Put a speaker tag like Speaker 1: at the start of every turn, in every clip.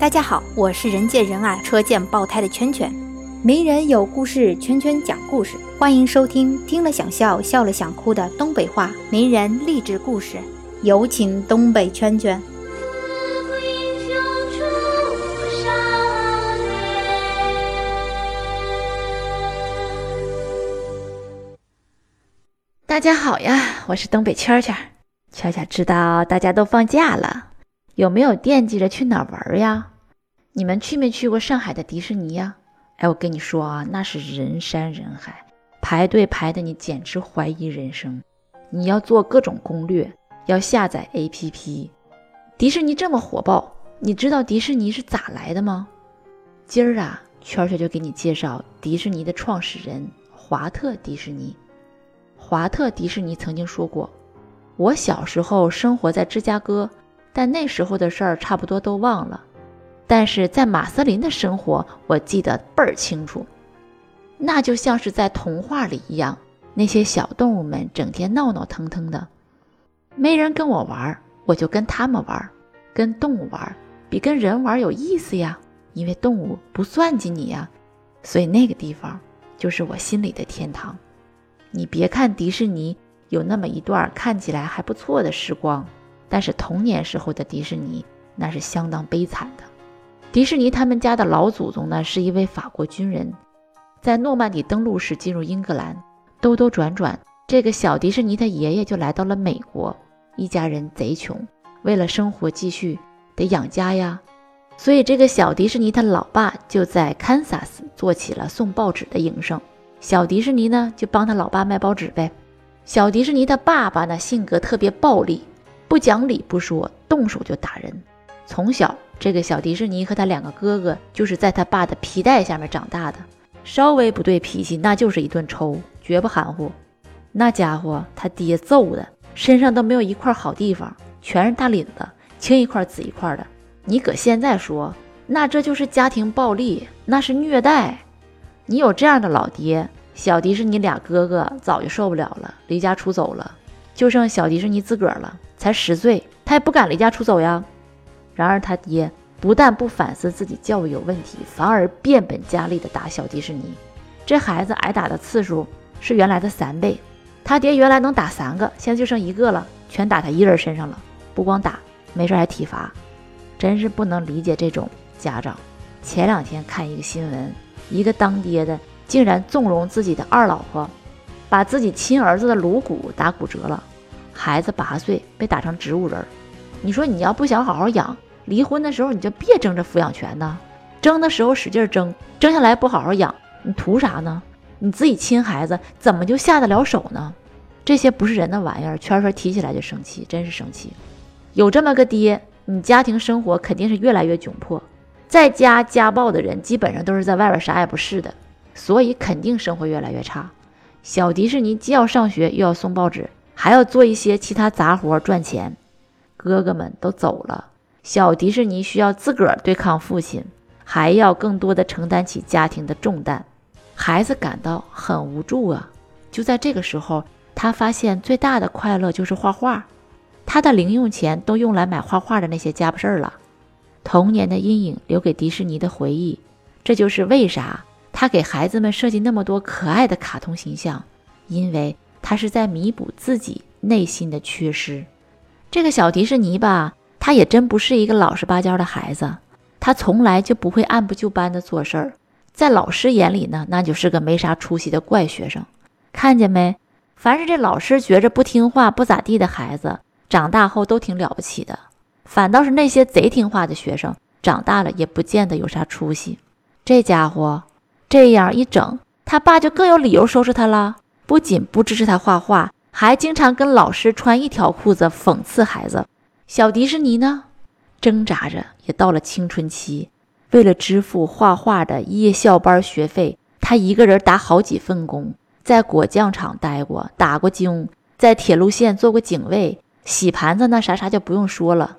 Speaker 1: 大家好，我是人见人爱、车见爆胎的圈圈。名人有故事，圈圈讲故事，欢迎收听听了想笑、笑了想哭的东北话名人励志故事。有请东北圈圈。
Speaker 2: 大家好呀，我是东北圈圈。圈圈知道大家都放假了。有没有惦记着去哪玩呀？你们去没去过上海的迪士尼呀？哎，我跟你说啊，那是人山人海，排队排的你简直怀疑人生。你要做各种攻略，要下载 APP。迪士尼这么火爆，你知道迪士尼是咋来的吗？今儿啊，圈圈就给你介绍迪士尼的创始人华特迪士尼。华特迪士尼曾经说过：“我小时候生活在芝加哥。”但那时候的事儿差不多都忘了，但是在马瑟林的生活我记得倍儿清楚，那就像是在童话里一样，那些小动物们整天闹闹腾腾的，没人跟我玩，我就跟他们玩，跟动物玩比跟人玩有意思呀，因为动物不算计你呀，所以那个地方就是我心里的天堂。你别看迪士尼有那么一段看起来还不错的时光。但是童年时候的迪士尼那是相当悲惨的。迪士尼他们家的老祖宗呢是一位法国军人，在诺曼底登陆时进入英格兰，兜兜转转，这个小迪士尼他爷爷就来到了美国。一家人贼穷，为了生活继续得养家呀，所以这个小迪士尼他老爸就在堪萨斯做起了送报纸的营生，小迪士尼呢就帮他老爸卖报纸呗。小迪士尼的爸爸呢性格特别暴力。不讲理不说，动手就打人。从小，这个小迪士尼和他两个哥哥就是在他爸的皮带下面长大的。稍微不对脾气，那就是一顿抽，绝不含糊。那家伙他爹揍的，身上都没有一块好地方，全是大领子，青一块紫一块的。你搁现在说，那这就是家庭暴力，那是虐待。你有这样的老爹，小迪士尼俩哥哥早就受不了了，离家出走了。就剩小迪士尼自个儿了，才十岁，他也不敢离家出走呀。然而他爹不但不反思自己教育有问题，反而变本加厉地打小迪士尼。这孩子挨打的次数是原来的三倍。他爹原来能打三个，现在就剩一个了，全打他一人身上了。不光打，没事还体罚，真是不能理解这种家长。前两天看一个新闻，一个当爹的竟然纵容自己的二老婆，把自己亲儿子的颅骨打骨折了。孩子八岁被打成植物人，你说你要不想好好养，离婚的时候你就别争这抚养权呢。争的时候使劲争，争下来不好好养，你图啥呢？你自己亲孩子怎么就下得了手呢？这些不是人的玩意儿，圈圈提起来就生气，真是生气。有这么个爹，你家庭生活肯定是越来越窘迫。在家家暴的人基本上都是在外边啥也不是的，所以肯定生活越来越差。小迪士尼既要上学又要送报纸。还要做一些其他杂活赚钱，哥哥们都走了，小迪士尼需要自个儿对抗父亲，还要更多的承担起家庭的重担，孩子感到很无助啊！就在这个时候，他发现最大的快乐就是画画，他的零用钱都用来买画画的那些家伙事儿了。童年的阴影留给迪士尼的回忆，这就是为啥他给孩子们设计那么多可爱的卡通形象，因为。他是在弥补自己内心的缺失。这个小迪士尼吧，他也真不是一个老实巴交的孩子，他从来就不会按部就班的做事儿，在老师眼里呢，那就是个没啥出息的怪学生。看见没？凡是这老师觉着不听话、不咋地的孩子，长大后都挺了不起的；反倒是那些贼听话的学生，长大了也不见得有啥出息。这家伙这样一整，他爸就更有理由收拾他了。不仅不支持他画画，还经常跟老师穿一条裤子讽刺孩子。小迪士尼呢，挣扎着也到了青春期，为了支付画画的夜校班学费，他一个人打好几份工，在果酱厂待过，打过工，在铁路线做过警卫，洗盘子那啥啥就不用说了。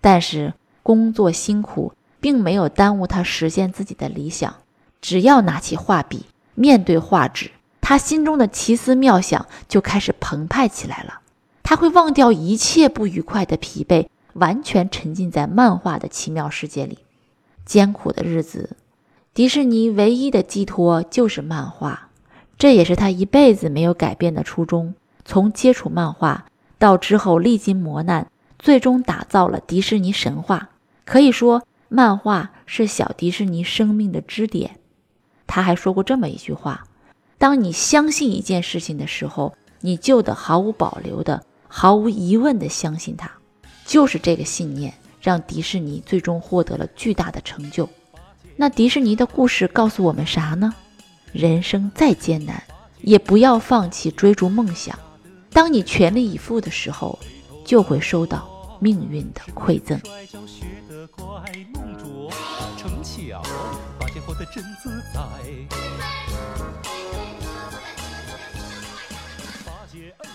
Speaker 2: 但是工作辛苦，并没有耽误他实现自己的理想。只要拿起画笔，面对画纸。他心中的奇思妙想就开始澎湃起来了，他会忘掉一切不愉快的疲惫，完全沉浸在漫画的奇妙世界里。艰苦的日子，迪士尼唯一的寄托就是漫画，这也是他一辈子没有改变的初衷。从接触漫画到之后历经磨难，最终打造了迪士尼神话。可以说，漫画是小迪士尼生命的支点。他还说过这么一句话：“当你相信一件事情的时候，你就得毫无保留的、毫无疑问的相信它。”就是这个信念，让迪士尼最终获得了巨大的成就。那迪士尼的故事告诉我们啥呢？人生再艰难，也不要放弃追逐梦想。当你全力以赴的时候，就会收到命运的馈赠。
Speaker 1: 成巧，发现获得真自在